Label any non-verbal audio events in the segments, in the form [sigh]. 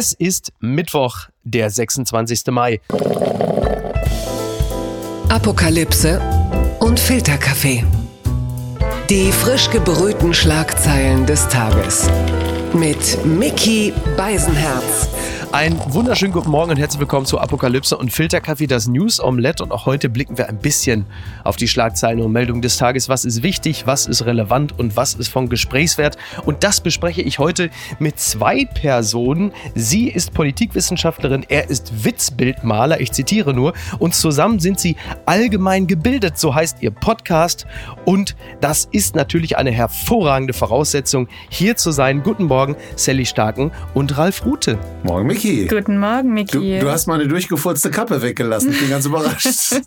Es ist Mittwoch, der 26. Mai. Apokalypse und Filterkaffee. Die frisch gebrühten Schlagzeilen des Tages. Mit Mickey Beisenherz. Ein wunderschönen guten Morgen und herzlich willkommen zu Apokalypse und Filterkaffee, das News Omelette. Und auch heute blicken wir ein bisschen auf die Schlagzeilen und Meldungen des Tages. Was ist wichtig, was ist relevant und was ist von Gesprächswert? Und das bespreche ich heute mit zwei Personen. Sie ist Politikwissenschaftlerin, er ist Witzbildmaler, ich zitiere nur. Und zusammen sind sie allgemein gebildet, so heißt ihr Podcast. Und das ist natürlich eine hervorragende Voraussetzung, hier zu sein. Guten Morgen, Sally Starken und Ralf Rute. Morgen, Micky. Guten Morgen, Miki. Du, du, hast meine durchgefurzte Kappe weggelassen. Ich bin ganz überrascht. [laughs]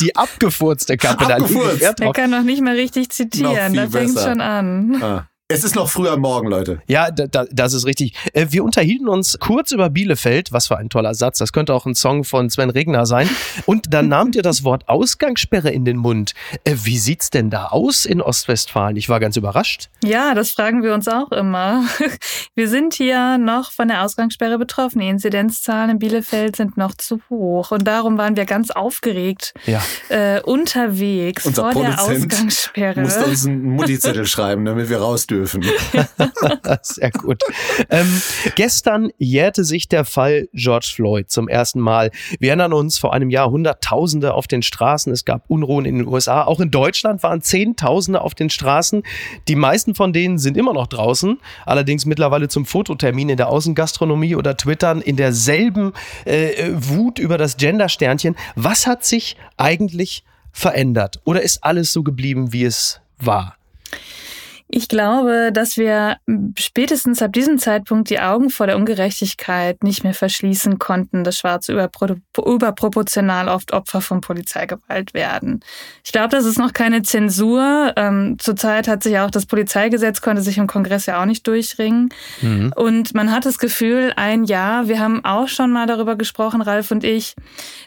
die abgefurzte Kappe. Abgefurzt. Da Der kann noch nicht mal richtig zitieren. Da fängt schon an. Ah. Es ist noch früh am Morgen, Leute. Ja, da, da, das ist richtig. Äh, wir unterhielten uns kurz über Bielefeld. Was für ein toller Satz. Das könnte auch ein Song von Sven Regner sein. Und dann nahmt ihr das Wort Ausgangssperre in den Mund. Äh, wie sieht's denn da aus in Ostwestfalen? Ich war ganz überrascht. Ja, das fragen wir uns auch immer. [laughs] Wir sind hier noch von der Ausgangssperre betroffen. Die Inzidenzzahlen in Bielefeld sind noch zu hoch. Und darum waren wir ganz aufgeregt ja. äh, unterwegs Unser vor Produzent der Ausgangssperre. Musste uns einen [laughs] Mutti-Zettel schreiben, damit wir raus dürfen. [laughs] Sehr gut. Ähm, gestern jährte sich der Fall George Floyd zum ersten Mal. Wir erinnern uns, vor einem Jahr Hunderttausende auf den Straßen. Es gab Unruhen in den USA. Auch in Deutschland waren Zehntausende auf den Straßen. Die meisten von denen sind immer noch draußen. Allerdings mittlerweile zum Fototermin in der Außengastronomie oder Twittern in derselben äh, Wut über das Gender-Sternchen. Was hat sich eigentlich verändert? Oder ist alles so geblieben, wie es war? Ich glaube, dass wir spätestens ab diesem Zeitpunkt die Augen vor der Ungerechtigkeit nicht mehr verschließen konnten, dass Schwarze überproportional oft Opfer von Polizeigewalt werden. Ich glaube, das ist noch keine Zensur. Ähm, zurzeit hat sich auch das Polizeigesetz konnte sich im Kongress ja auch nicht durchringen. Mhm. Und man hat das Gefühl, ein Jahr, wir haben auch schon mal darüber gesprochen, Ralf und ich,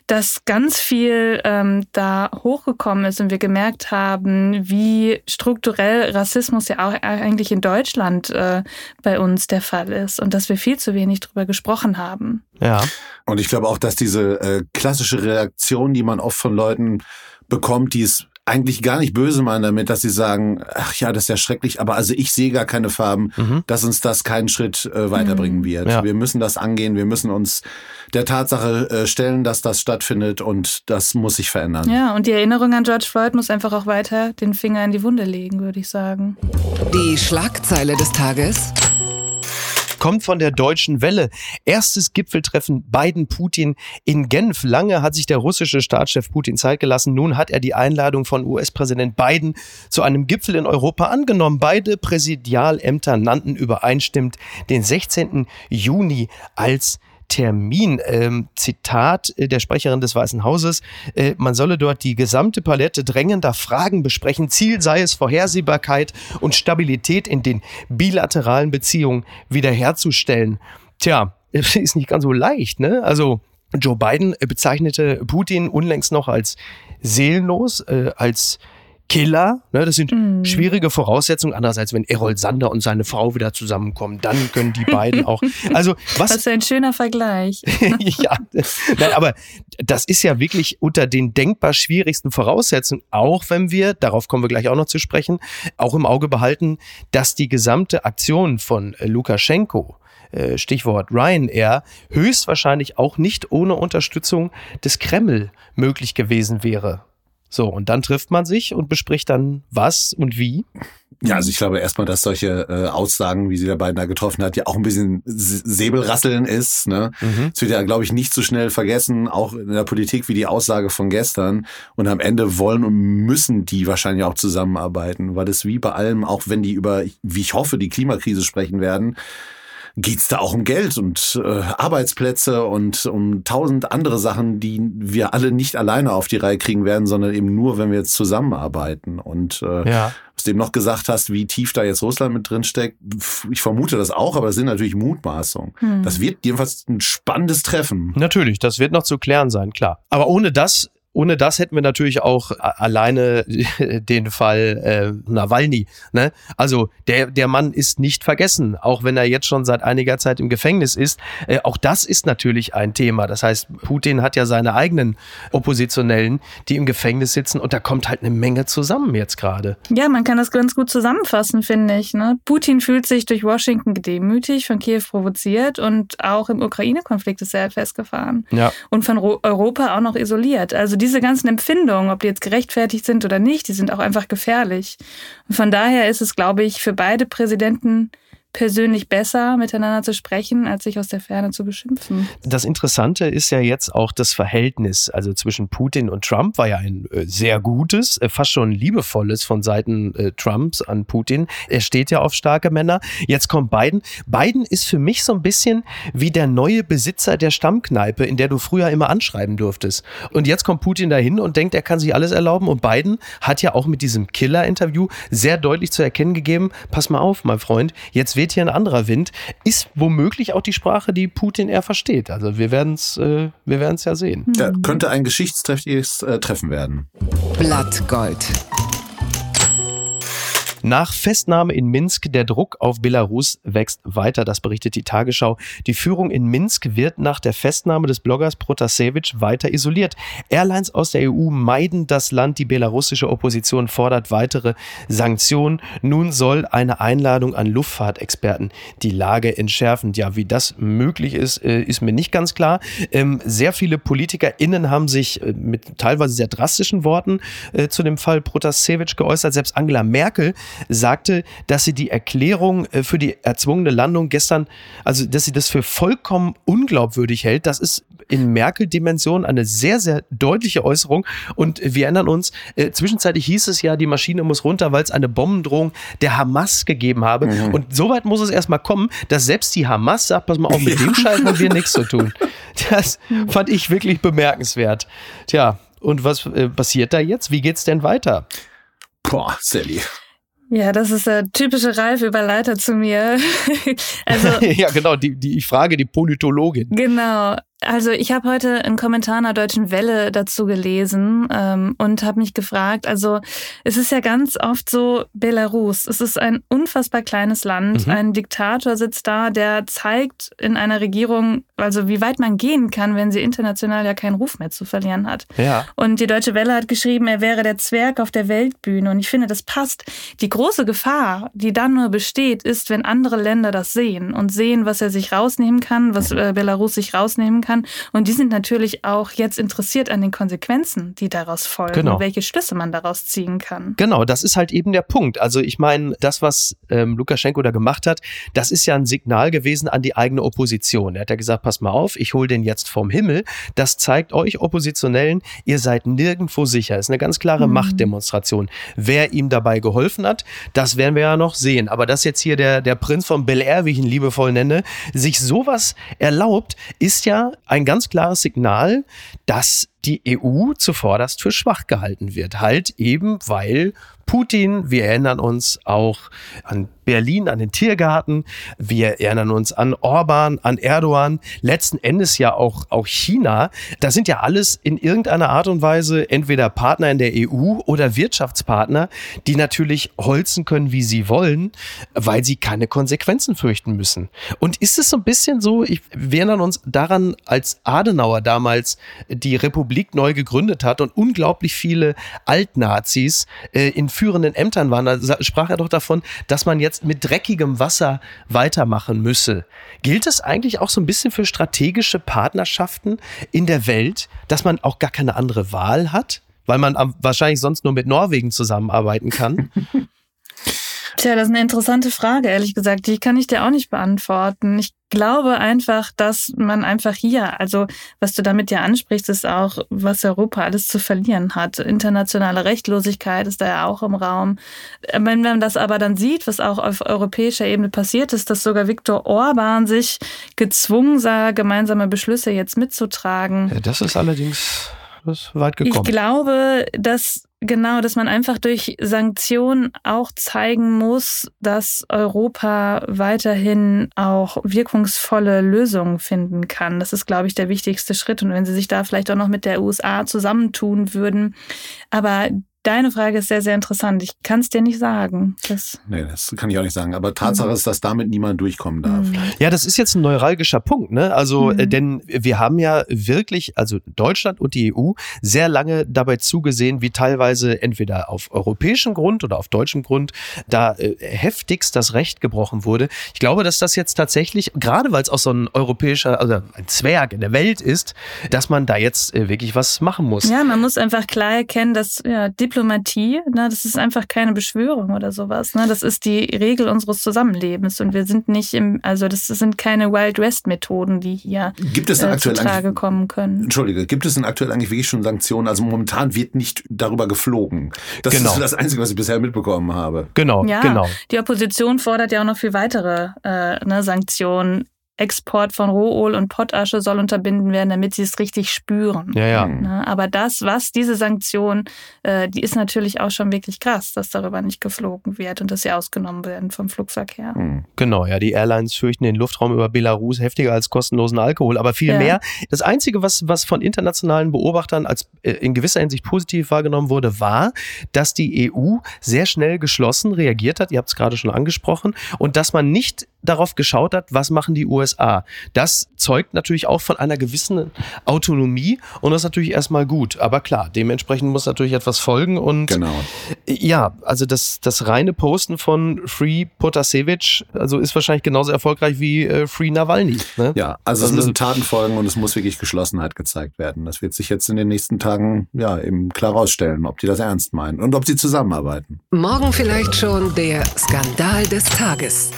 dass ganz viel ähm, da hochgekommen ist und wir gemerkt haben, wie strukturell Rassismus ja auch eigentlich in Deutschland äh, bei uns der Fall ist und dass wir viel zu wenig drüber gesprochen haben. Ja. Und ich glaube auch, dass diese äh, klassische Reaktion, die man oft von Leuten bekommt, die es eigentlich gar nicht böse meinen damit, dass sie sagen, ach ja, das ist ja schrecklich, aber also ich sehe gar keine Farben, mhm. dass uns das keinen Schritt äh, weiterbringen mhm. wird. Ja. Wir müssen das angehen, wir müssen uns der Tatsache äh, stellen, dass das stattfindet und das muss sich verändern. Ja, und die Erinnerung an George Floyd muss einfach auch weiter den Finger in die Wunde legen, würde ich sagen. Die Schlagzeile des Tages kommt von der deutschen Welle. Erstes Gipfeltreffen Biden-Putin in Genf. Lange hat sich der russische Staatschef Putin Zeit gelassen. Nun hat er die Einladung von US-Präsident Biden zu einem Gipfel in Europa angenommen. Beide Präsidialämter nannten übereinstimmend den 16. Juni als Termin. Ähm, Zitat äh, der Sprecherin des Weißen Hauses, äh, man solle dort die gesamte Palette drängender Fragen besprechen. Ziel sei es, Vorhersehbarkeit und Stabilität in den bilateralen Beziehungen wiederherzustellen. Tja, [laughs] ist nicht ganz so leicht, ne? Also Joe Biden bezeichnete Putin unlängst noch als seelenlos, äh, als Killer. Ne, das sind mhm. schwierige Voraussetzungen. Andererseits, wenn Errol Sander und seine Frau wieder zusammenkommen, dann können die beiden auch. [laughs] Also was? Das ist ein schöner Vergleich. [laughs] ja, nein, aber das ist ja wirklich unter den denkbar schwierigsten Voraussetzungen, auch wenn wir, darauf kommen wir gleich auch noch zu sprechen, auch im Auge behalten, dass die gesamte Aktion von Lukaschenko äh, Stichwort Ryanair, höchstwahrscheinlich auch nicht ohne Unterstützung des Kreml möglich gewesen wäre. So, und dann trifft man sich und bespricht dann was und wie. Ja, also ich glaube erstmal, dass solche äh, Aussagen, wie sie der beiden da getroffen hat, ja auch ein bisschen Säbelrasseln ist. Ne? Mhm. Es wird ja, glaube ich, nicht so schnell vergessen, auch in der Politik wie die Aussage von gestern. Und am Ende wollen und müssen die wahrscheinlich auch zusammenarbeiten, weil es wie bei allem, auch wenn die über, wie ich hoffe, die Klimakrise sprechen werden, geht's da auch um Geld und äh, Arbeitsplätze und um tausend andere Sachen, die wir alle nicht alleine auf die Reihe kriegen werden, sondern eben nur, wenn wir jetzt zusammenarbeiten. Und äh, ja. was du eben noch gesagt hast, wie tief da jetzt Russland mit drin steckt, ich vermute das auch, aber das sind natürlich Mutmaßungen. Hm. Das wird jedenfalls ein spannendes Treffen. Natürlich, das wird noch zu klären sein, klar. Aber ohne das ohne das hätten wir natürlich auch alleine [laughs] den Fall äh, Nawalny. Ne? Also der, der Mann ist nicht vergessen, auch wenn er jetzt schon seit einiger Zeit im Gefängnis ist. Äh, auch das ist natürlich ein Thema. Das heißt, Putin hat ja seine eigenen Oppositionellen, die im Gefängnis sitzen und da kommt halt eine Menge zusammen jetzt gerade. Ja, man kann das ganz gut zusammenfassen, finde ich. Ne? Putin fühlt sich durch Washington gedemütigt, von Kiew provoziert und auch im Ukraine-Konflikt ist er festgefahren. Ja. Und von Europa auch noch isoliert. Also diese ganzen Empfindungen, ob die jetzt gerechtfertigt sind oder nicht, die sind auch einfach gefährlich. Und von daher ist es, glaube ich, für beide Präsidenten persönlich besser, miteinander zu sprechen, als sich aus der Ferne zu beschimpfen. Das Interessante ist ja jetzt auch das Verhältnis, also zwischen Putin und Trump war ja ein äh, sehr gutes, äh, fast schon liebevolles von Seiten äh, Trumps an Putin. Er steht ja auf starke Männer. Jetzt kommt Biden. Biden ist für mich so ein bisschen wie der neue Besitzer der Stammkneipe, in der du früher immer anschreiben durftest. Und jetzt kommt Putin dahin und denkt, er kann sich alles erlauben. Und Biden hat ja auch mit diesem Killer-Interview sehr deutlich zu erkennen gegeben, pass mal auf, mein Freund, jetzt weht hier ein anderer Wind, ist womöglich auch die Sprache, die Putin eher versteht. Also wir werden es äh, wir werden's ja sehen. Ja, könnte ein geschichtsträchtiges äh, Treffen werden. Blattgold. Nach Festnahme in Minsk, der Druck auf Belarus wächst weiter, das berichtet die Tagesschau. Die Führung in Minsk wird nach der Festnahme des Bloggers Protasevich weiter isoliert. Airlines aus der EU meiden das Land, die belarussische Opposition fordert weitere Sanktionen. Nun soll eine Einladung an Luftfahrtexperten die Lage entschärfen. Ja, wie das möglich ist, äh, ist mir nicht ganz klar. Ähm, sehr viele PolitikerInnen haben sich äh, mit teilweise sehr drastischen Worten äh, zu dem Fall Protasevich geäußert. Selbst Angela Merkel sagte, dass sie die Erklärung äh, für die erzwungene Landung gestern, also dass sie das für vollkommen unglaubwürdig hält. Das ist in Merkel-Dimension eine sehr, sehr deutliche Äußerung. Und wir erinnern uns, äh, zwischenzeitlich hieß es ja, die Maschine muss runter, weil es eine Bombendrohung der Hamas gegeben habe. Mhm. Und soweit muss es erstmal kommen, dass selbst die Hamas sagt, pass mal auf, mit dem Scheiß haben wir nichts zu tun. [laughs] Das fand ich wirklich bemerkenswert. Tja, und was äh, passiert da jetzt? Wie geht's denn weiter? Boah, Sally. Ja, das ist der typische Ralf-Überleiter zu mir. [laughs] also, [laughs] ja, genau, die, die, ich frage die Politologin. Genau. Also ich habe heute einen Kommentar einer Deutschen Welle dazu gelesen ähm, und habe mich gefragt, also es ist ja ganz oft so, Belarus, es ist ein unfassbar kleines Land, mhm. ein Diktator sitzt da, der zeigt in einer Regierung, also wie weit man gehen kann, wenn sie international ja keinen Ruf mehr zu verlieren hat. Ja. Und die Deutsche Welle hat geschrieben, er wäre der Zwerg auf der Weltbühne und ich finde, das passt. Die große Gefahr, die dann nur besteht, ist, wenn andere Länder das sehen und sehen, was er sich rausnehmen kann, was äh, Belarus sich rausnehmen kann kann. Und die sind natürlich auch jetzt interessiert an den Konsequenzen, die daraus folgen, genau. welche Schlüsse man daraus ziehen kann. Genau, das ist halt eben der Punkt. Also ich meine, das, was ähm, Lukaschenko da gemacht hat, das ist ja ein Signal gewesen an die eigene Opposition. Er hat ja gesagt, pass mal auf, ich hole den jetzt vom Himmel. Das zeigt euch Oppositionellen, ihr seid nirgendwo sicher. Das ist eine ganz klare mhm. Machtdemonstration. Wer ihm dabei geholfen hat, das werden wir ja noch sehen. Aber dass jetzt hier der, der Prinz von Bel Air, wie ich ihn liebevoll nenne, sich sowas erlaubt, ist ja ein ganz klares Signal, dass die EU zuvorderst für schwach gehalten wird. Halt eben, weil Putin, wir erinnern uns auch an Berlin, an den Tiergarten, wir erinnern uns an Orban, an Erdogan, letzten Endes ja auch, auch China. Das sind ja alles in irgendeiner Art und Weise entweder Partner in der EU oder Wirtschaftspartner, die natürlich holzen können, wie sie wollen, weil sie keine Konsequenzen fürchten müssen. Und ist es so ein bisschen so, ich, wir erinnern uns daran, als Adenauer damals die Republik neu gegründet hat und unglaublich viele Altnazis äh, in führenden Ämtern waren, da sprach er doch davon, dass man jetzt mit dreckigem Wasser weitermachen müsse. Gilt es eigentlich auch so ein bisschen für strategische Partnerschaften in der Welt, dass man auch gar keine andere Wahl hat? Weil man wahrscheinlich sonst nur mit Norwegen zusammenarbeiten kann. [laughs] Tja, das ist eine interessante Frage, ehrlich gesagt. Die kann ich dir auch nicht beantworten. Ich glaube einfach, dass man einfach hier, also was du damit ja ansprichst, ist auch, was Europa alles zu verlieren hat. Internationale Rechtlosigkeit ist da ja auch im Raum. Wenn man das aber dann sieht, was auch auf europäischer Ebene passiert ist, dass sogar Viktor Orban sich gezwungen sah, gemeinsame Beschlüsse jetzt mitzutragen. Ja, das ist allerdings weit gekommen. Ich glaube, dass Genau, dass man einfach durch Sanktionen auch zeigen muss, dass Europa weiterhin auch wirkungsvolle Lösungen finden kann. Das ist, glaube ich, der wichtigste Schritt. Und wenn sie sich da vielleicht auch noch mit der USA zusammentun würden. Aber Deine Frage ist sehr, sehr interessant. Ich kann es dir nicht sagen. Das nee, das kann ich auch nicht sagen. Aber Tatsache mhm. ist, dass damit niemand durchkommen darf. Mhm. Ja, das ist jetzt ein neuralgischer Punkt. Ne? Also, äh, mhm. denn wir haben ja wirklich, also Deutschland und die EU, sehr lange dabei zugesehen, wie teilweise entweder auf europäischem Grund oder auf deutschem Grund da äh, heftigst das Recht gebrochen wurde. Ich glaube, dass das jetzt tatsächlich, gerade weil es auch so ein europäischer, also ein Zwerg in der Welt ist, dass man da jetzt äh, wirklich was machen muss. Ja, man muss einfach klar erkennen, dass ja, Diplomatie, ne, das ist einfach keine Beschwörung oder sowas. Ne? Das ist die Regel unseres Zusammenlebens und wir sind nicht im, also das sind keine Wild West Methoden, die hier gibt es äh, aktuell zutage kommen können. Entschuldige, gibt es denn aktuell eigentlich wirklich schon Sanktionen? Also momentan wird nicht darüber geflogen. Das genau. ist das Einzige, was ich bisher mitbekommen habe. Genau, ja, genau. Die Opposition fordert ja auch noch viel weitere äh, ne, Sanktionen Export von Rohöl und Pottasche soll unterbinden werden, damit sie es richtig spüren. Ja, ja. Ne? Aber das, was diese Sanktion, äh, die ist natürlich auch schon wirklich krass, dass darüber nicht geflogen wird und dass sie ausgenommen werden vom Flugverkehr. Mhm. Genau, ja, die Airlines fürchten den Luftraum über Belarus heftiger als kostenlosen Alkohol, aber viel ja. mehr. Das Einzige, was, was von internationalen Beobachtern als äh, in gewisser Hinsicht positiv wahrgenommen wurde, war, dass die EU sehr schnell geschlossen reagiert hat. Ihr habt es gerade schon angesprochen und dass man nicht darauf geschaut hat, was machen die USA. Das zeugt natürlich auch von einer gewissen Autonomie und das ist natürlich erstmal gut. Aber klar, dementsprechend muss natürlich etwas folgen und genau. ja, also das, das reine Posten von Free Potasevich, also ist wahrscheinlich genauso erfolgreich wie äh, Free Nawalny. Ne? Ja, also es also müssen Taten folgen und es muss wirklich Geschlossenheit gezeigt werden. Das wird sich jetzt in den nächsten Tagen ja eben klar rausstellen, ob die das ernst meinen und ob sie zusammenarbeiten. Morgen vielleicht schon der Skandal des Tages.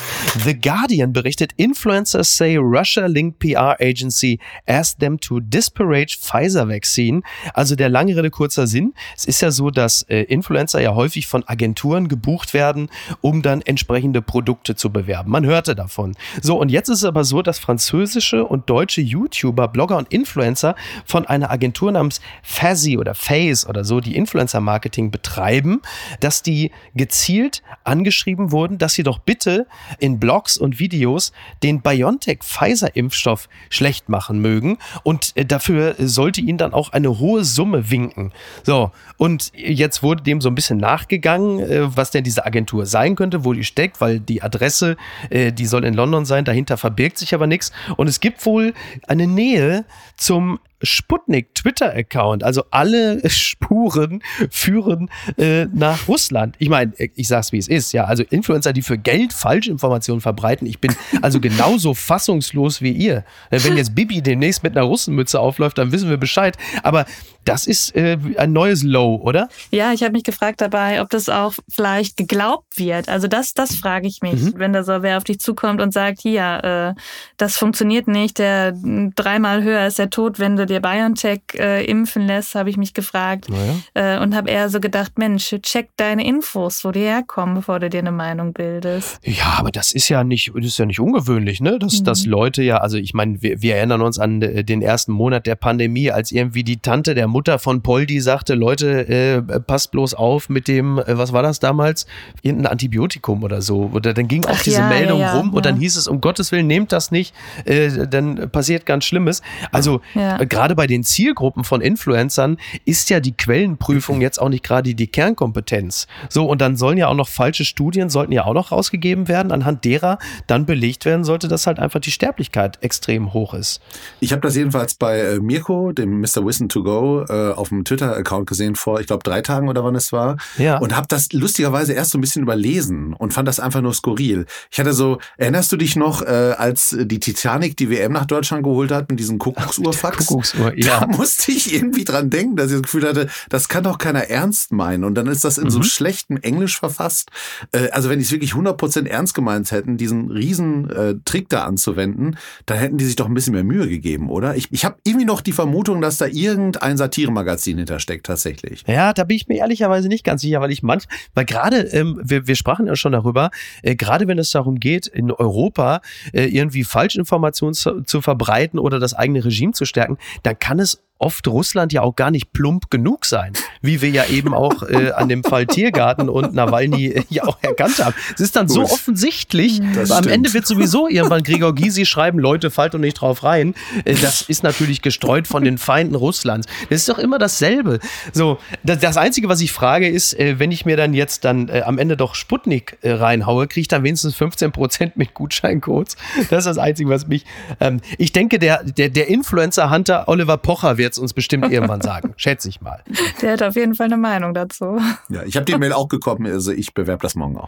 The Guardian berichtet, Influencers say Russia-linked PR agency asked them to disparage Pfizer Vaccine. Also der lange Rede, kurzer Sinn. Es ist ja so, dass äh, Influencer ja häufig von Agenturen gebucht werden, um dann entsprechende Produkte zu bewerben. Man hörte davon. So, und jetzt ist es aber so, dass französische und deutsche YouTuber, Blogger und Influencer von einer Agentur namens Fazzy oder Phase oder so, die Influencer-Marketing betreiben, dass die gezielt angeschrieben wurden, dass sie doch bitte in Blogs und Videos den BioNTech-Pfizer-Impfstoff schlecht machen mögen und äh, dafür sollte ihnen dann auch eine hohe Summe winken. So, und jetzt wurde dem so ein bisschen nachgegangen, äh, was denn diese Agentur sein könnte, wo die steckt, weil die Adresse, äh, die soll in London sein, dahinter verbirgt sich aber nichts. Und es gibt wohl eine Nähe zum Sputnik Twitter-Account. Also alle [laughs] Spuren führen äh, nach Russland. Ich meine, ich sag's wie es ist, ja. Also Influencer, die für Geld Falschinformationen verbreiten. Ich bin also genauso [laughs] fassungslos wie ihr. Wenn jetzt Bibi demnächst mit einer Russenmütze aufläuft, dann wissen wir Bescheid. Aber das ist äh, ein neues Low, oder? Ja, ich habe mich gefragt dabei, ob das auch vielleicht geglaubt wird. Also das, das frage ich mich, mhm. wenn da so wer auf dich zukommt und sagt, hier, äh, das funktioniert nicht, der dreimal höher ist der Tod, wenn du dir BioNTech äh, impfen lässt, habe ich mich gefragt naja. äh, und habe eher so gedacht, Mensch, check deine Infos, wo die herkommen, bevor du dir eine Meinung bildest. Ja, aber das ist ja nicht, das ist ja nicht ungewöhnlich, ne? Dass, mhm. dass Leute ja, also ich meine, wir, wir erinnern uns an äh, den ersten Monat der Pandemie, als irgendwie die Tante der Mutter von Poldi sagte, Leute, äh, passt bloß auf mit dem, äh, was war das damals? Irgendein Antibiotikum oder so. Oder dann ging auch Ach, diese ja, Meldung ja, ja, rum und dann hieß es, um Gottes Willen, nehmt das nicht, äh, dann passiert ganz Schlimmes. Also äh, gerade bei den Zielgruppen von Influencern ist ja die Quellenprüfung jetzt auch nicht gerade die Kernkompetenz. So, und dann sollen ja auch noch falsche Studien, sollten ja auch noch rausgegeben werden, anhand derer dann belegt werden sollte, dass halt einfach die Sterblichkeit extrem hoch ist. Ich habe das jedenfalls bei äh, Mirko, dem Mr. Wissen to Go, äh, auf dem Twitter-Account gesehen vor, ich glaube, drei Tagen oder wann es war. Ja. Und habe das lustigerweise erst so ein bisschen überlesen und fand das einfach nur skurril. Ich hatte so, erinnerst du dich noch, äh, als die Titanic die WM nach Deutschland geholt hat mit diesem Kuckucksuhrfax? [laughs] Kuckucksuhr, ja. Da musste ich irgendwie dran denken, dass ich das Gefühl hatte, das kann doch keiner ernst meinen. Und dann ist das in mhm. so schlechtem Englisch verfasst. Äh, also wenn die es wirklich 100% ernst gemeint hätten, diesen riesen äh, Trick da anzuwenden, dann hätten die sich doch ein bisschen mehr Mühe gegeben, oder? Ich, ich habe irgendwie noch die Vermutung, dass da irgendein Satiremagazin hintersteckt tatsächlich. Ja, da bin ich mir ehrlicherweise nicht ganz sicher, weil ich manch, weil gerade, ähm, wir, wir sprachen ja schon darüber, äh, gerade wenn es darum geht, in Europa äh, irgendwie Falschinformationen zu, zu verbreiten oder das eigene Regime zu stärken, dann kann es oft Russland ja auch gar nicht plump genug sein, wie wir ja eben auch äh, an dem Fall Tiergarten und Nawalny äh, ja auch erkannt haben. Es ist dann Gut. so offensichtlich, das am Ende wird sowieso irgendwann Gregor Gysi schreiben, Leute, fallt doch nicht drauf rein. Äh, das ist natürlich gestreut von den Feinden Russlands. Das ist doch immer dasselbe. So, das, das Einzige, was ich frage, ist, äh, wenn ich mir dann jetzt dann äh, am Ende doch Sputnik äh, reinhaue, kriege ich dann wenigstens 15 Prozent mit Gutscheincodes. Das ist das Einzige, was mich. Ähm, ich denke, der, der, der Influencer-Hunter Oliver Pocher wird es uns bestimmt irgendwann sagen. [laughs] Schätze ich mal. Der hat auf jeden Fall eine Meinung dazu. Ja, ich habe die Mail auch bekommen, also ich bewerbe das morgen auch.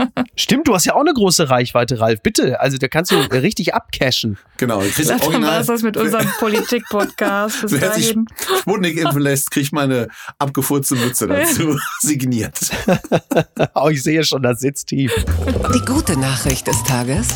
[laughs] Stimmt, du hast ja auch eine große Reichweite, Ralf. Bitte, also da kannst du richtig abcashen. Genau. Das war das mit [laughs] unserem Politik-Podcast. Wer sich Sputnik impfen lässt, kriegt meine abgefurzte Mütze dazu signiert. oh, ich sehe schon, das sitzt tief. Die gute Nachricht des Tages.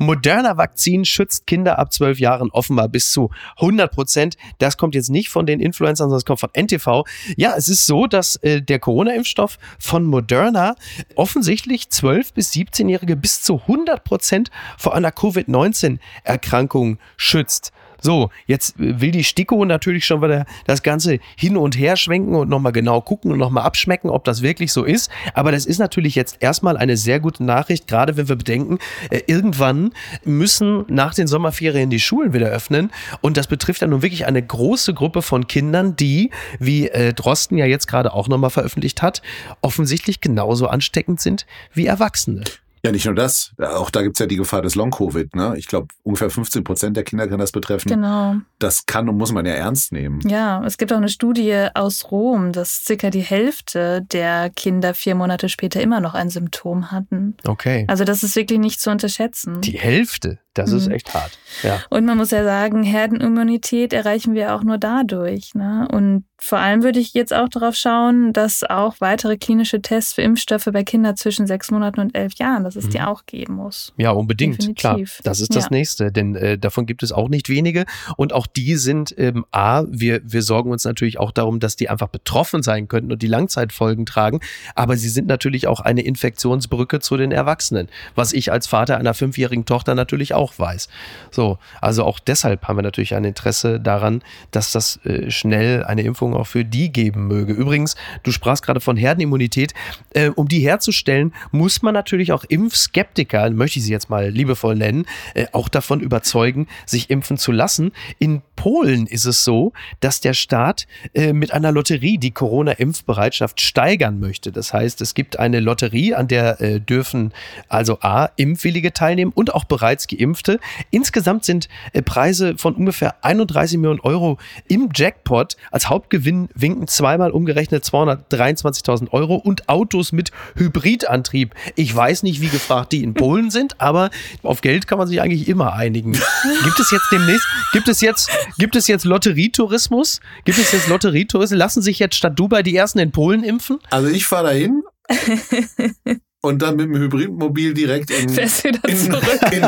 Moderner Vakzin schützt Kinder ab zwölf Jahren offenbar bis zu 100 Prozent. Das kommt jetzt nicht von den Influencern, sondern es kommt von NTV. Ja, es ist so, dass äh, der Corona-Impfstoff von Moderna offensichtlich 12 bis 17-Jährige bis zu 100 Prozent vor einer Covid-19-Erkrankung schützt. So, jetzt will die Stiko natürlich schon wieder das Ganze hin und her schwenken und nochmal genau gucken und nochmal abschmecken, ob das wirklich so ist. Aber das ist natürlich jetzt erstmal eine sehr gute Nachricht, gerade wenn wir bedenken, äh, irgendwann müssen nach den Sommerferien die Schulen wieder öffnen. Und das betrifft ja nun wirklich eine große Gruppe von Kindern, die, wie äh, Drosten ja jetzt gerade auch nochmal veröffentlicht hat, offensichtlich genauso ansteckend sind wie Erwachsene. Ja, nicht nur das. Auch da gibt's ja die Gefahr des Long-Covid. Ne? Ich glaube, ungefähr 15 Prozent der Kinder kann das betreffen. Genau. Das kann und muss man ja ernst nehmen. Ja, es gibt auch eine Studie aus Rom, dass circa die Hälfte der Kinder vier Monate später immer noch ein Symptom hatten. Okay. Also das ist wirklich nicht zu unterschätzen. Die Hälfte? Das mhm. ist echt hart. Ja. Und man muss ja sagen, Herdenimmunität erreichen wir auch nur dadurch. Ne? Und vor allem würde ich jetzt auch darauf schauen, dass auch weitere klinische Tests für Impfstoffe bei Kindern zwischen sechs Monaten und elf Jahren, dass es mhm. die auch geben muss. Ja, unbedingt. Definitiv. Klar, das ist das ja. Nächste, denn äh, davon gibt es auch nicht wenige. Und auch die sind, ähm, A, wir, wir sorgen uns natürlich auch darum, dass die einfach betroffen sein könnten und die Langzeitfolgen tragen. Aber sie sind natürlich auch eine Infektionsbrücke zu den Erwachsenen, was ich als Vater einer fünfjährigen Tochter natürlich auch weiß. So, also auch deshalb haben wir natürlich ein Interesse daran, dass das äh, schnell eine Impfung auch für die geben möge. Übrigens, du sprachst gerade von Herdenimmunität. Äh, um die herzustellen, muss man natürlich auch Impfskeptiker, möchte ich sie jetzt mal liebevoll nennen, äh, auch davon überzeugen, sich impfen zu lassen. In Polen ist es so, dass der Staat äh, mit einer Lotterie die Corona-Impfbereitschaft steigern möchte. Das heißt, es gibt eine Lotterie, an der äh, dürfen also A, Impfwillige teilnehmen und auch bereits geimpft Geimpfte. Insgesamt sind äh, Preise von ungefähr 31 Millionen Euro im Jackpot. Als Hauptgewinn winken zweimal umgerechnet 223.000 Euro und Autos mit Hybridantrieb. Ich weiß nicht, wie gefragt die in Polen sind, aber auf Geld kann man sich eigentlich immer einigen. Gibt es jetzt demnächst, gibt es jetzt, gibt es jetzt Lotterietourismus? Gibt es jetzt Lotterietourismus? Lassen sich jetzt statt Dubai die ersten in Polen impfen? Also ich fahre dahin [laughs] und dann mit dem Hybridmobil direkt in, in, in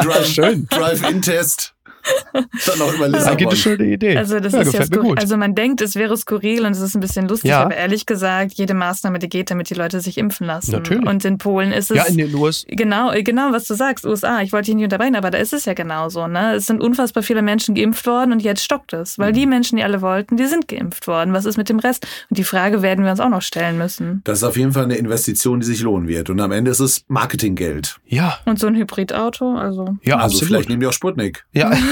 Drive-In-Test. Dann noch über Lissabon. Eigentlich eine schöne Idee. Also das ja, ist ja skurril. Also man denkt, es wäre skurril und es ist ein bisschen lustig, ja. aber ehrlich gesagt, jede Maßnahme, die geht, damit die Leute sich impfen lassen. Natürlich. Und in Polen ist es. Ja, in den USA. Genau, genau, was du sagst, USA. Ich wollte dich nicht unterbrechen, aber da ist es ja genauso. Ne? Es sind unfassbar viele Menschen geimpft worden und jetzt stockt es. Weil mhm. die Menschen, die alle wollten, die sind geimpft worden. Was ist mit dem Rest? Und die Frage werden wir uns auch noch stellen müssen. Das ist auf jeden Fall eine Investition, die sich lohnen wird. Und am Ende ist es Marketinggeld. Ja. Und so ein Hybridauto, also. Ja, also absolut. vielleicht nehmen wir auch Sputnik. Ja. [laughs]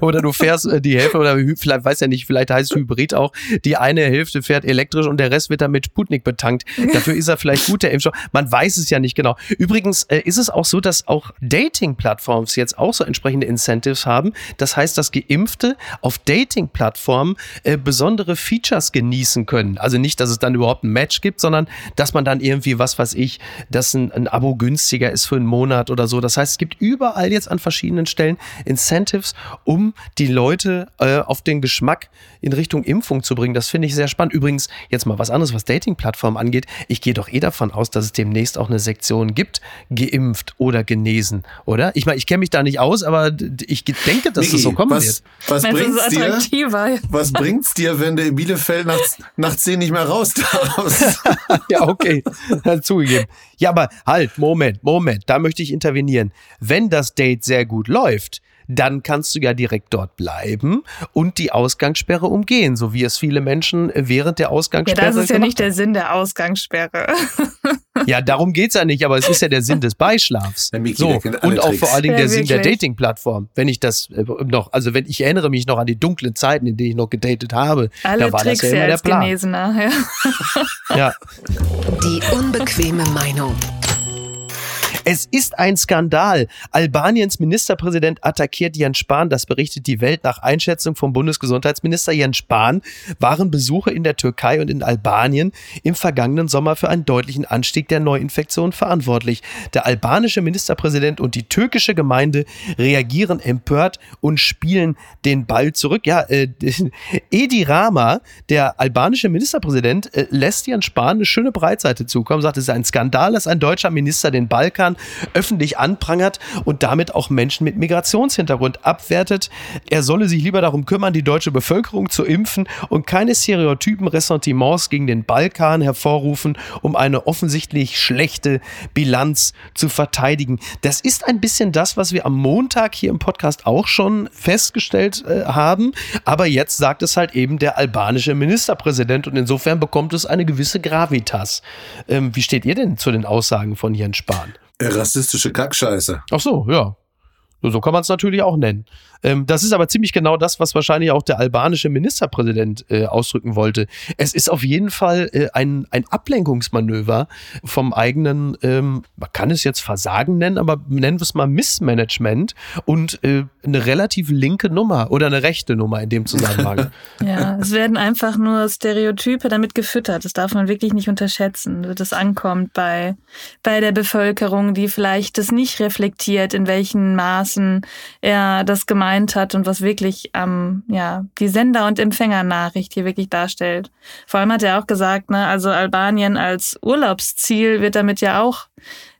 oder du fährst äh, die Hälfte oder vielleicht weiß ja nicht, vielleicht heißt Hybrid auch, die eine Hälfte fährt elektrisch und der Rest wird dann mit Sputnik betankt. Dafür ist er vielleicht gut, der Impfstoff. Man weiß es ja nicht genau. Übrigens äh, ist es auch so, dass auch Dating-Plattforms jetzt auch so entsprechende Incentives haben. Das heißt, dass Geimpfte auf Dating-Plattformen äh, besondere Features genießen können. Also nicht, dass es dann überhaupt ein Match gibt, sondern dass man dann irgendwie, was weiß ich, dass ein, ein Abo günstiger ist für einen Monat oder so. Das heißt, es gibt überall jetzt an verschiedenen Stellen Incentives, um die Leute äh, auf den Geschmack in Richtung Impfung zu bringen. Das finde ich sehr spannend. Übrigens, jetzt mal was anderes, was Dating-Plattformen angeht. Ich gehe doch eh davon aus, dass es demnächst auch eine Sektion gibt, geimpft oder genesen, oder? Ich meine, ich kenne mich da nicht aus, aber ich denke, dass Miki, das so kommen was, wird. Was bringt es dir, [laughs] was bringt's dir, wenn du in Bielefeld nach, nach 10 nicht mehr raus darfst? [laughs] ja, okay, zugegeben. Ja, aber halt, Moment, Moment, da möchte ich intervenieren. Wenn das Date sehr gut läuft, dann kannst du ja direkt dort bleiben und die Ausgangssperre umgehen, so wie es viele Menschen während der Ausgangssperre. Ja, das ist ja nicht der Sinn der Ausgangssperre. [laughs] [laughs] Ja, darum geht's ja nicht, aber es ist ja der Sinn des Beischlafs. So, und auch Tricks. vor allen Dingen Ja, der Sinn der wirklich. Dating-Plattform. Wenn ich das äh, noch, also wenn ich erinnere mich noch an die dunklen Zeiten, in denen ich noch gedatet habe, Alle da war Tricks das ja immer der Plan. Genesener. Ja. Ja. [laughs] Die unbequeme Meinung. Es ist ein Skandal. Albaniens Ministerpräsident attackiert Jens Spahn. Das berichtet die Welt nach Einschätzung vom Bundesgesundheitsminister Jens Spahn. Waren Besuche in der Türkei und in Albanien im vergangenen Sommer für einen deutlichen Anstieg der Neuinfektionen verantwortlich. Der albanische Ministerpräsident und die türkische Gemeinde reagieren empört und spielen den Ball zurück. Ja, äh, [laughs] Edi Rama, der albanische Ministerpräsident, äh, lässt Jens Spahn eine schöne Breitseite zukommen, sagt, es ist ein Skandal, dass ein deutscher Minister den Balkan öffentlich anprangert und damit auch Menschen mit Migrationshintergrund abwertet. Er solle sich lieber darum kümmern, die deutsche Bevölkerung zu impfen und keine Stereotypen, Ressentiments gegen den Balkan hervorrufen, um eine offensichtlich schlechte Bilanz zu verteidigen. Das ist ein bisschen das, was wir am Montag hier im Podcast auch schon festgestellt äh, haben. Aber jetzt sagt es halt eben der albanische Ministerpräsident und insofern bekommt es eine gewisse Gravitas. Ähm, wie steht ihr denn zu den Aussagen von Jens Spahn? Rassistische Kackscheiße. Ach so, ja. So kann man es natürlich auch nennen. Ähm, das ist aber ziemlich genau das, was wahrscheinlich auch der albanische Ministerpräsident äh, ausdrücken wollte. Es ist auf jeden Fall äh, ein, ein Ablenkungsmanöver vom eigenen, ähm, man kann es jetzt Versagen nennen, aber nennen wir es mal Missmanagement und äh, eine relativ linke Nummer oder eine rechte Nummer in dem Zusammenhang. [laughs] Ja, es werden einfach nur Stereotype damit gefüttert. Das darf man wirklich nicht unterschätzen. Das ankommt bei, bei der Bevölkerung, die vielleicht das nicht reflektiert, in welchen Maßen er das gemeint hat und was wirklich ähm, ja, die Sender- und Empfängernachricht hier wirklich darstellt. Vor allem hat er auch gesagt, ne, also Albanien als Urlaubsziel wird damit ja auch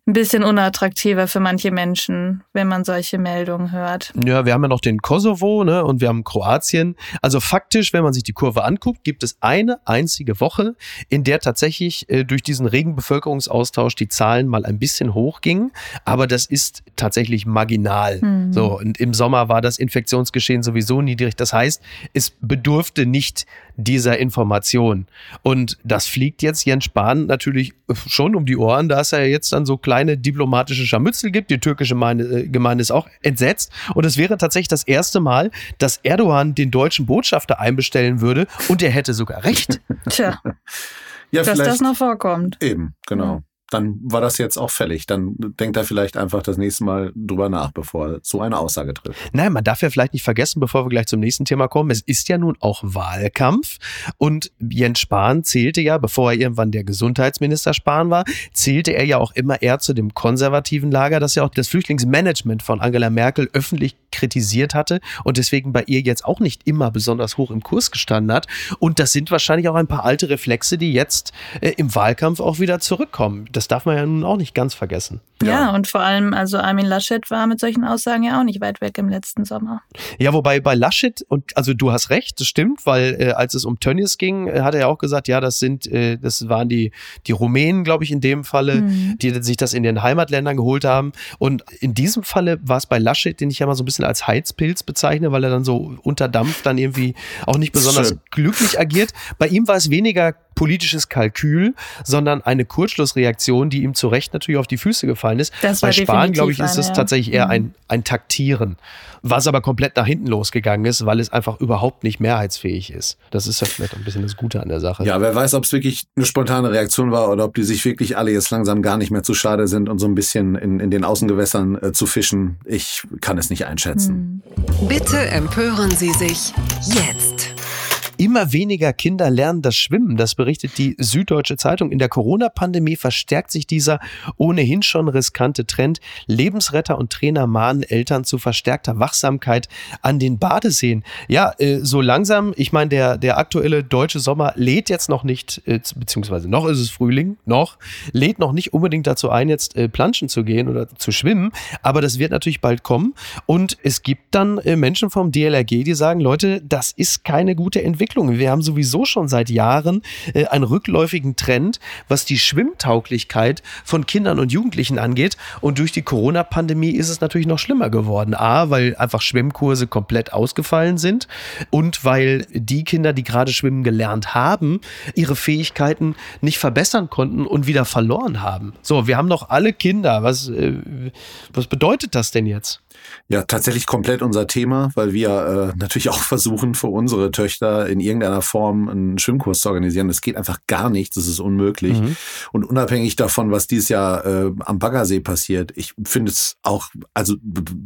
ein bisschen unattraktiver für manche Menschen, wenn man solche Meldungen hört. Ja, wir haben ja noch den Kosovo ne, und wir haben Kroatien. Also faktisch, wenn man sich die Kurve anguckt, gibt es eine einzige Woche, in der tatsächlich äh, durch diesen regen Bevölkerungsaustausch die Zahlen mal ein bisschen hochgingen. Aber das ist tatsächlich marginal. Hm. So, und im Sommer war das Infektionsgeschehen sowieso niedrig. Das heißt, es bedurfte nicht dieser Information. Und das fliegt jetzt Jens Spahn natürlich schon um die Ohren, da es ja jetzt dann so kleine diplomatische Scharmützel gibt. Die türkische Gemeinde, äh, Gemeinde ist auch entsetzt. Und es wäre tatsächlich das erste Mal, dass Erdogan den deutschen Botschafter einbestellen würde und er hätte sogar recht. [laughs] Tja, Ja, dass das noch vorkommt. Eben, genau. Dann war das jetzt auch fällig. Dann denkt er vielleicht einfach das nächste Mal drüber nach, bevor er so eine Aussage trifft. Nein, man darf ja vielleicht nicht vergessen, bevor wir gleich zum nächsten Thema kommen, es ist ja nun auch Wahlkampf und Jens Spahn zählte ja, bevor er irgendwann der Gesundheitsminister Spahn war, zählte er ja auch immer eher zu dem konservativen Lager, das ja auch das Flüchtlingsmanagement von Angela Merkel öffentlich kritisiert hatte und deswegen bei ihr jetzt auch nicht immer besonders hoch im Kurs gestanden hat. Und das sind wahrscheinlich auch ein paar alte Reflexe, die jetzt äh, im Wahlkampf auch wieder zurückkommen. Das darf man ja nun auch nicht ganz vergessen. Ja. und vor allem, also Armin Laschet war mit solchen Aussagen ja auch nicht weit weg im letzten Sommer. Ja, wobei bei Laschet und also du hast recht, das stimmt, weil äh, als es um Tönnies ging, äh, hat er ja auch gesagt, ja, das sind, äh, das waren die die Rumänen, glaube ich, in dem Falle, Mhm. die sich das in den Heimatländern geholt haben. Und in diesem Falle war es bei Laschet, den ich ja mal so ein bisschen als Heizpilz bezeichne, weil er dann so unter Dampf dann irgendwie auch nicht besonders Schön. glücklich agiert. Bei ihm war es weniger politisches Kalkül, sondern eine Kurzschlussreaktion, die ihm zu Recht natürlich auf die Füße gefallen ist. Das Bei Spahn, glaube ich, ist es ja. tatsächlich eher Mhm. ein, ein Taktieren, was aber komplett nach hinten losgegangen ist, weil es einfach überhaupt nicht mehrheitsfähig ist. Das ist ja vielleicht ein bisschen das Gute an der Sache. Ja, wer weiß, ob es wirklich eine spontane Reaktion war oder ob die sich wirklich alle jetzt langsam gar nicht mehr zu schade sind und so ein bisschen in, in den Außengewässern äh, zu fischen. Ich kann es nicht einschätzen. Hm. Bitte empören Sie sich jetzt. Immer weniger Kinder lernen das Schwimmen, das berichtet die Süddeutsche Zeitung. In der Corona-Pandemie verstärkt sich dieser ohnehin schon riskante Trend. Lebensretter und Trainer mahnen Eltern zu verstärkter Wachsamkeit an den Badeseen. Ja, äh, so langsam, ich meine, der, der aktuelle deutsche Sommer lädt jetzt noch nicht, äh, beziehungsweise noch ist es Frühling, noch, lädt noch nicht unbedingt dazu ein, jetzt äh, planschen zu gehen oder zu schwimmen, aber das wird natürlich bald kommen. Und es gibt dann äh, Menschen vom DLRG, die sagen, Leute, das ist keine gute Entwicklung. Entwicklung. Wir haben sowieso schon seit Jahren äh, einen rückläufigen Trend, was die Schwimmtauglichkeit von Kindern und Jugendlichen angeht. Und durch die Corona-Pandemie ist es natürlich noch schlimmer geworden. A, weil einfach Schwimmkurse komplett ausgefallen sind und weil die Kinder, die gerade schwimmen gelernt haben, ihre Fähigkeiten nicht verbessern konnten und wieder verloren haben. So, wir haben noch alle Kinder. Was, äh, was bedeutet das denn jetzt? Ja, tatsächlich komplett unser Thema, weil wir äh, natürlich auch [laughs] versuchen, für unsere Töchter in irgendeiner Form einen Schwimmkurs zu organisieren. Das geht einfach gar nicht, das ist unmöglich. Mhm. Und unabhängig davon, was dieses Jahr äh, am Baggersee passiert, ich finde es auch, also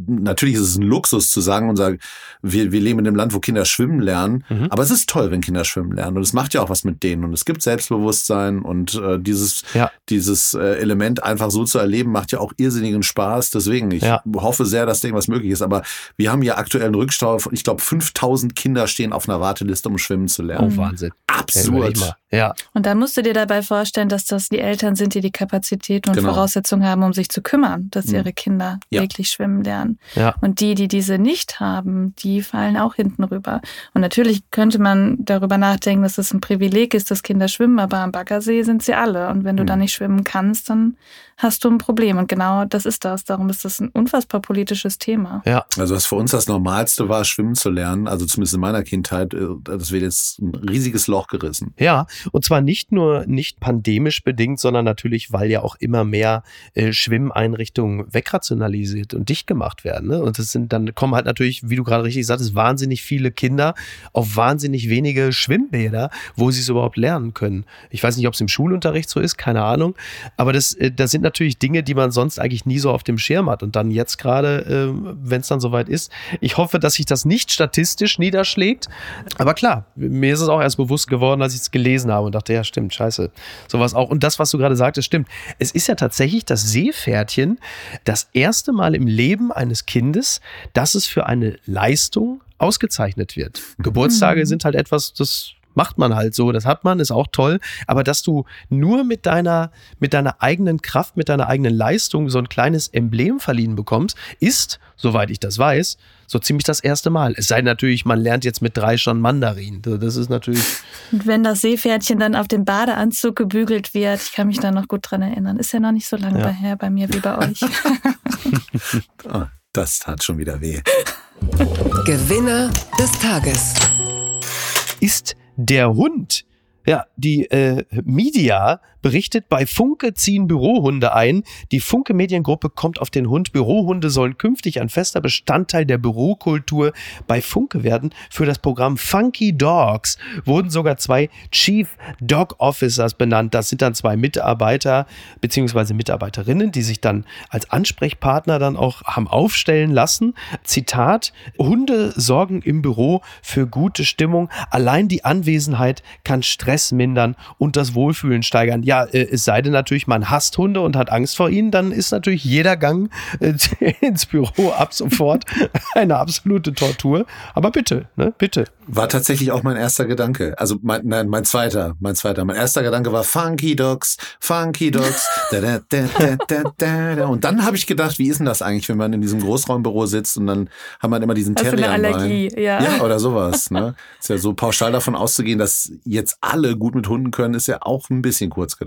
natürlich ist es ein Luxus zu sagen und sagen, wir, wir leben in einem Land, wo Kinder schwimmen lernen, mhm. aber es ist toll, wenn Kinder schwimmen lernen und es macht ja auch was mit denen und es gibt Selbstbewusstsein und äh, dieses, ja. dieses äh, Element einfach so zu erleben, macht ja auch irrsinnigen Spaß. Deswegen, ich ja. hoffe sehr, dass irgendwas möglich ist. Aber wir haben ja aktuell einen Rückstau von, ich glaube, 5000 Kinder stehen auf einer Warteliste, um schwimmen zu lernen. Oh, Wahnsinn. Absurd. Ja. Und da musst du dir dabei vorstellen, dass das die Eltern sind, die die Kapazität und genau. Voraussetzungen haben, um sich zu kümmern, dass mhm. ihre Kinder ja. wirklich schwimmen lernen. Ja. Und die, die diese nicht haben, die fallen auch hinten rüber. Und natürlich könnte man darüber nachdenken, dass es ein Privileg ist, dass Kinder schwimmen, aber am Baggersee sind sie alle. Und wenn du mhm. da nicht schwimmen kannst, dann hast du ein Problem. Und genau das ist das. Darum ist das ein unfassbar politisches Thema. Ja. Also was für uns das Normalste war, schwimmen zu lernen, also zumindest in meiner Kindheit, äh, das wird jetzt ein riesiges Loch gerissen. Ja, und zwar nicht nur nicht pandemisch bedingt, sondern natürlich, weil ja auch immer mehr äh, Schwimmeinrichtungen wegrationalisiert und dicht gemacht werden. Ne? Und das sind dann kommen halt natürlich, wie du gerade richtig sagtest, wahnsinnig viele Kinder auf wahnsinnig wenige Schwimmbäder, wo sie es überhaupt lernen können. Ich weiß nicht, ob es im Schulunterricht so ist, keine Ahnung. Aber das, äh, das sind natürlich Dinge, die man sonst eigentlich nie so auf dem Schirm hat. Und dann jetzt gerade, äh, wenn es dann soweit ist, ich hoffe, dass sich das nicht statistisch niederschlägt. Aber klar, mir ist es auch erst bewusst geworden, als ich es gelesen habe und dachte, ja, stimmt, scheiße. Sowas auch. Und das, was du gerade sagtest, stimmt. Es ist ja tatsächlich das Seepferdchen das erste Mal im Leben eines Kindes, dass es für eine Leistung ausgezeichnet wird. Mhm. Geburtstage sind halt etwas, das macht man halt so, das hat man, ist auch toll. Aber dass du nur mit deiner, mit deiner eigenen Kraft, mit deiner eigenen Leistung so ein kleines Emblem verliehen bekommst, ist, soweit ich das weiß, so ziemlich das erste Mal. Es sei natürlich, man lernt jetzt mit drei schon Mandarin. Das ist natürlich. [laughs] Und wenn das Seepferdchen dann auf dem Badeanzug gebügelt wird, ich kann mich da noch gut dran erinnern, ist ja noch nicht so lange ja. her bei mir wie bei euch. oh, [laughs] das tat schon wieder weh. Gewinner des Tages ist der Hund. Ja, die äh, Media berichtet, bei Funke ziehen Bürohunde ein. Die Funke Mediengruppe kommt auf den Hund. Bürohunde sollen künftig ein fester Bestandteil der Bürokultur bei Funke werden. Für das Programm Funky Dogs wurden sogar zwei Chief Dog Officers benannt. Das sind dann zwei Mitarbeiter bzw. Mitarbeiterinnen, die sich dann als Ansprechpartner dann auch haben aufstellen lassen. Zitat, Hunde sorgen im Büro für gute Stimmung. Allein die Anwesenheit kann Stress mindern und das Wohlfühlen steigern. Ja, äh, es sei denn natürlich, man hasst Hunde und hat Angst vor ihnen, dann ist natürlich jeder Gang äh, [laughs] ins Büro ab sofort [laughs] eine absolute Tortur. Aber bitte, ne, bitte. War tatsächlich auch mein erster Gedanke. Also mein, nein, mein zweiter, mein zweiter. Mein erster Gedanke war Funky Dogs, Funky Dogs. [laughs] Da, da, da, da, da, da. Und dann habe ich gedacht, wie ist denn das eigentlich, wenn man in diesem Großraumbüro sitzt und dann hat man immer diesen also Terrier eine Allergie, ja. ja. oder sowas. Ne? Ist ja so pauschal davon auszugehen, dass jetzt alle gut mit Hunden können, ist ja auch ein bisschen kurz gedacht.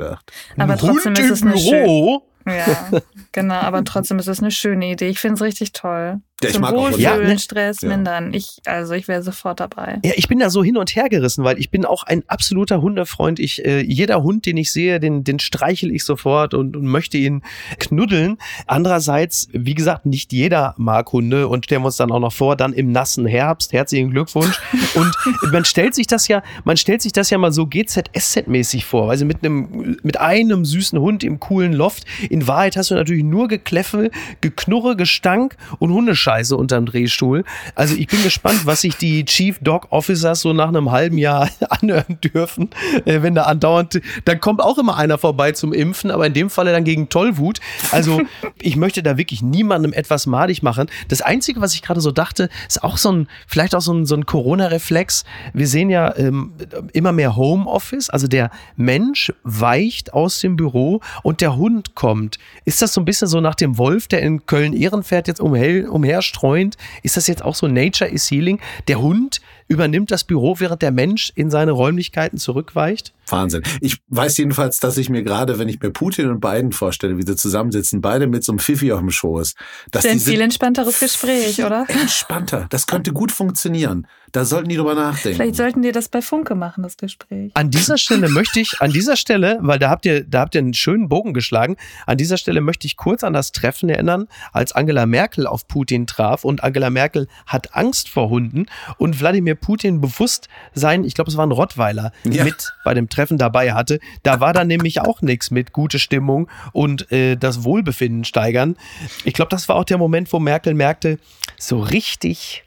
Aber trotzdem Hund ist es eine Büro? Ja, genau, aber trotzdem ist es eine schöne Idee. Ich finde es richtig toll. Ja, Zum ich mag Wohlfühlen, auch ja, ne? Stress ja. mindern. Ich, also ich wäre sofort dabei. Ja, ich bin da so hin und her gerissen, weil ich bin auch ein absoluter Hundefreund. Ich, äh, jeder Hund, den ich sehe, den, den streichel ich sofort und, und möchte ihn knuddeln. Andererseits, wie gesagt, nicht jeder mag Hunde und stellen wir uns dann auch noch vor, dann im nassen Herbst. Herzlichen Glückwunsch. [laughs] und man stellt sich das ja, man stellt sich das ja mal so GZSZ-mäßig vor, also mit einem, mit einem süßen Hund im coolen Loft. In Wahrheit hast du natürlich nur Gekläffel, Geknurre, Gestank und Hundescheiße. Scheiße unterm Drehstuhl. Also ich bin gespannt, was sich die Chief Dog Officers so nach einem halben Jahr [laughs] anhören dürfen, äh, wenn da andauernd, dann kommt auch immer einer vorbei zum Impfen, aber in dem Falle dann gegen Tollwut. Also ich möchte da wirklich niemandem etwas madig machen. Das Einzige, was ich gerade so dachte, ist auch so ein, vielleicht auch so ein, so ein Corona-Reflex. Wir sehen ja ähm, immer mehr Homeoffice, also der Mensch weicht aus dem Büro und der Hund kommt. Ist das so ein bisschen so nach dem Wolf, der in Köln-Ehrenfeld jetzt umher, umher streuend. Ist das jetzt auch so Nature is Healing? Der Hund übernimmt das Büro, während der Mensch in seine Räumlichkeiten zurückweicht? Wahnsinn. Ich weiß jedenfalls, dass ich mir gerade, wenn ich mir Putin und Biden vorstelle, wie sie zusammensitzen, beide mit so einem Pfiffi auf dem Schoß. Das ist ein viel entspannteres Gespräch, oder? Entspannter. Das könnte gut funktionieren. Da sollten die drüber nachdenken. Vielleicht sollten die das bei Funke machen, das Gespräch. An dieser Stelle möchte ich, an dieser Stelle, weil da habt ihr, da habt ihr einen schönen Bogen geschlagen, an dieser Stelle möchte ich kurz an das Treffen erinnern, als Angela Merkel auf Putin traf und Angela Merkel hat Angst vor Hunden und Wladimir Putin bewusst sein, ich glaube, es war ein Rottweiler, ja. mit bei dem Treffen dabei hatte. Da war dann nämlich auch nichts mit gute Stimmung und äh, das Wohlbefinden steigern. Ich glaube, das war auch der Moment, wo Merkel merkte, so richtig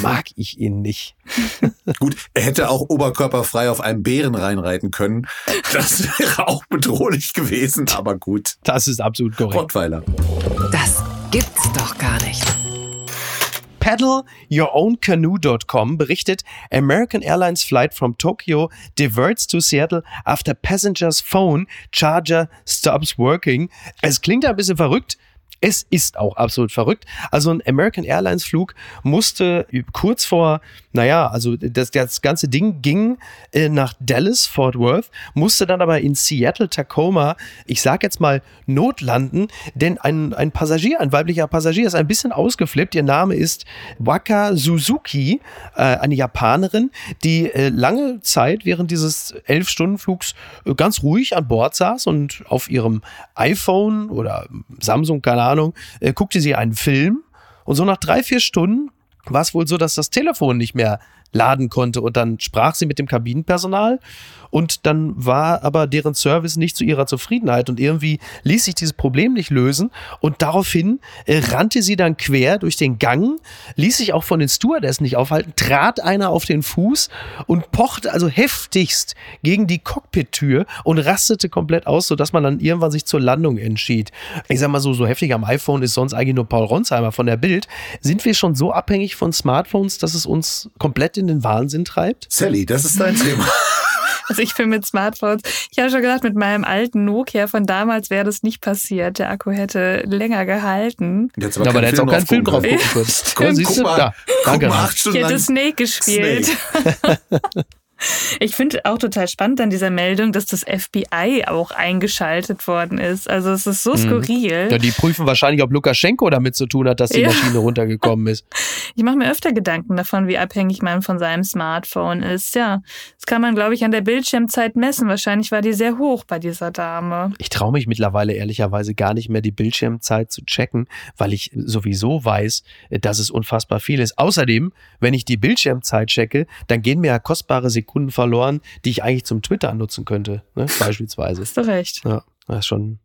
mag ich ihn nicht. [laughs] Gut, er hätte auch oberkörperfrei auf einem Bären reinreiten können. Das wäre auch bedrohlich gewesen, aber gut. Das ist absolut korrekt. Rottweiler. Das gibt's doch gar nicht. PaddleYourOwnCanoe.com berichtet, American Airlines flight from Tokyo diverts to Seattle after passenger's phone charger stops working. Es klingt ein bisschen verrückt, es ist auch absolut verrückt. Also ein American Airlines Flug musste kurz vor, naja, also das, das ganze Ding ging äh, nach Dallas, Fort Worth, musste dann aber in Seattle, Tacoma, ich sag jetzt mal, notlanden, denn ein, ein Passagier, ein weiblicher Passagier ist ein bisschen ausgeflippt. Ihr Name ist Waka Suzuki, äh, eine Japanerin, die äh, lange Zeit während dieses Elf-Stunden-Flugs äh, ganz ruhig an Bord saß und auf ihrem iPhone oder Samsung, keine Ahnung, Ahnung, äh, guckte sie einen Film und so nach drei, vier Stunden war es wohl so, dass das Telefon nicht mehr laden konnte und dann sprach sie mit dem Kabinenpersonal und dann war aber deren Service nicht zu ihrer Zufriedenheit und irgendwie ließ sich dieses Problem nicht lösen und daraufhin äh, rannte sie dann quer durch den Gang, ließ sich auch von den Stewardessen nicht aufhalten, trat einer auf den Fuß und pochte also heftigst gegen die Cockpit-Tür und rastete komplett aus, sodass man dann irgendwann sich zur Landung entschied. Ich sag mal so, so heftig am iPhone ist sonst eigentlich nur Paul Ronsheimer von der Bild. Sind wir schon so abhängig von Smartphones, dass es uns komplett in den Wahnsinn treibt? Sally, das ist dein Thema. [laughs] Also ich bin mit Smartphones, ich habe schon gedacht, mit meinem alten Nokia von damals wäre das nicht passiert. Der Akku hätte länger gehalten. Jetzt aber, ja, aber da hätte auch keinen Film drauf gucken können. Siehst du? Da. Danke. Ich hätte Snake gespielt. Snake. [laughs] Ich finde auch total spannend an dieser Meldung, dass das FBI auch eingeschaltet worden ist. Also es ist so mhm. skurril. Ja, die prüfen wahrscheinlich, ob Lukaschenko damit zu tun hat, dass die ja. Maschine runtergekommen ist. [laughs] Ich mache mir öfter Gedanken davon, wie abhängig man von seinem Smartphone ist. Ja, das kann man, glaube ich, an der Bildschirmzeit messen. Wahrscheinlich war die sehr hoch bei dieser Dame. Ich traue mich mittlerweile ehrlicherweise gar nicht mehr, die Bildschirmzeit zu checken, weil ich sowieso weiß, dass es unfassbar viel ist. Außerdem, wenn ich die Bildschirmzeit checke, dann gehen mir ja kostbare Sekunden Sekunden verloren, die ich eigentlich zum Twitter nutzen könnte, ne? [laughs] beispielsweise. Hast du recht. Ja, das ist schon,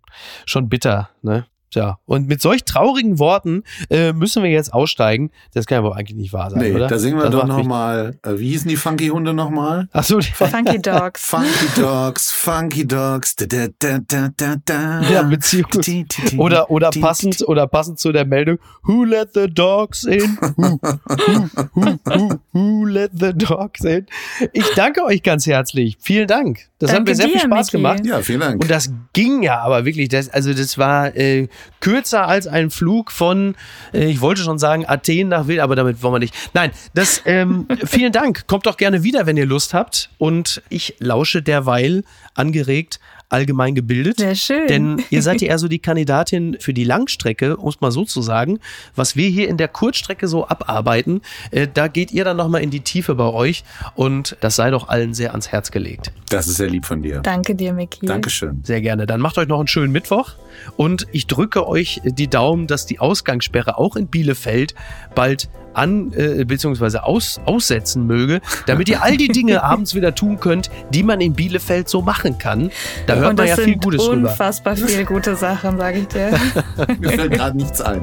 schon bitter, ne? Ja, und mit solch traurigen Worten äh, müssen wir jetzt aussteigen. Das kann aber eigentlich nicht wahr sein, nee, oder? Da singen wir das doch nochmal, äh, wie hießen die Funky Hunde nochmal? Ach so, die Funky [laughs] Dogs. Funky Dogs, Funky Dogs. Da, da, da, da, da. Ja, beziehungsweise oder oder passend oder passend zu der Meldung, Who let the dogs in? Who, who, who, who, who let the dogs in? Ich danke euch ganz herzlich. Vielen Dank. Das danke hat mir sehr dir, viel Spaß Mickey. gemacht. Ja, vielen Dank. Und das ging ja aber wirklich, das, also das war äh, kürzer als ein Flug von, äh, ich wollte schon sagen, Athen nach Wild, aber damit wollen wir nicht. Nein, das, ähm, [laughs] vielen Dank. Kommt doch gerne wieder, wenn ihr Lust habt. Und ich lausche derweil angeregt allgemein gebildet. Sehr schön. Denn ihr seid ja eher so die Kandidatin für die Langstrecke, um es mal so zu sagen. Was wir hier in der Kurzstrecke so abarbeiten, äh, da geht ihr dann nochmal in die Tiefe bei euch und das sei doch allen sehr ans Herz gelegt. Das ist sehr lieb von dir. Danke dir, Miki. Dankeschön. Sehr gerne. Dann macht euch noch einen schönen Mittwoch und ich drücke euch die Daumen, dass die Ausgangssperre auch in Bielefeld bald an äh, bzw. Aus, aussetzen möge, damit ihr all die Dinge [laughs] abends wieder tun könnt, die man in Bielefeld so machen kann. Da hört Und man ja viel Gutes unfassbar rüber. Unfassbar viele gute Sachen, sage ich dir. [laughs] Mir fällt gerade nichts ein.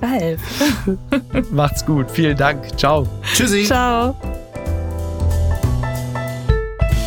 Ralf. Macht's gut. Vielen Dank. Ciao. Tschüssi. Ciao.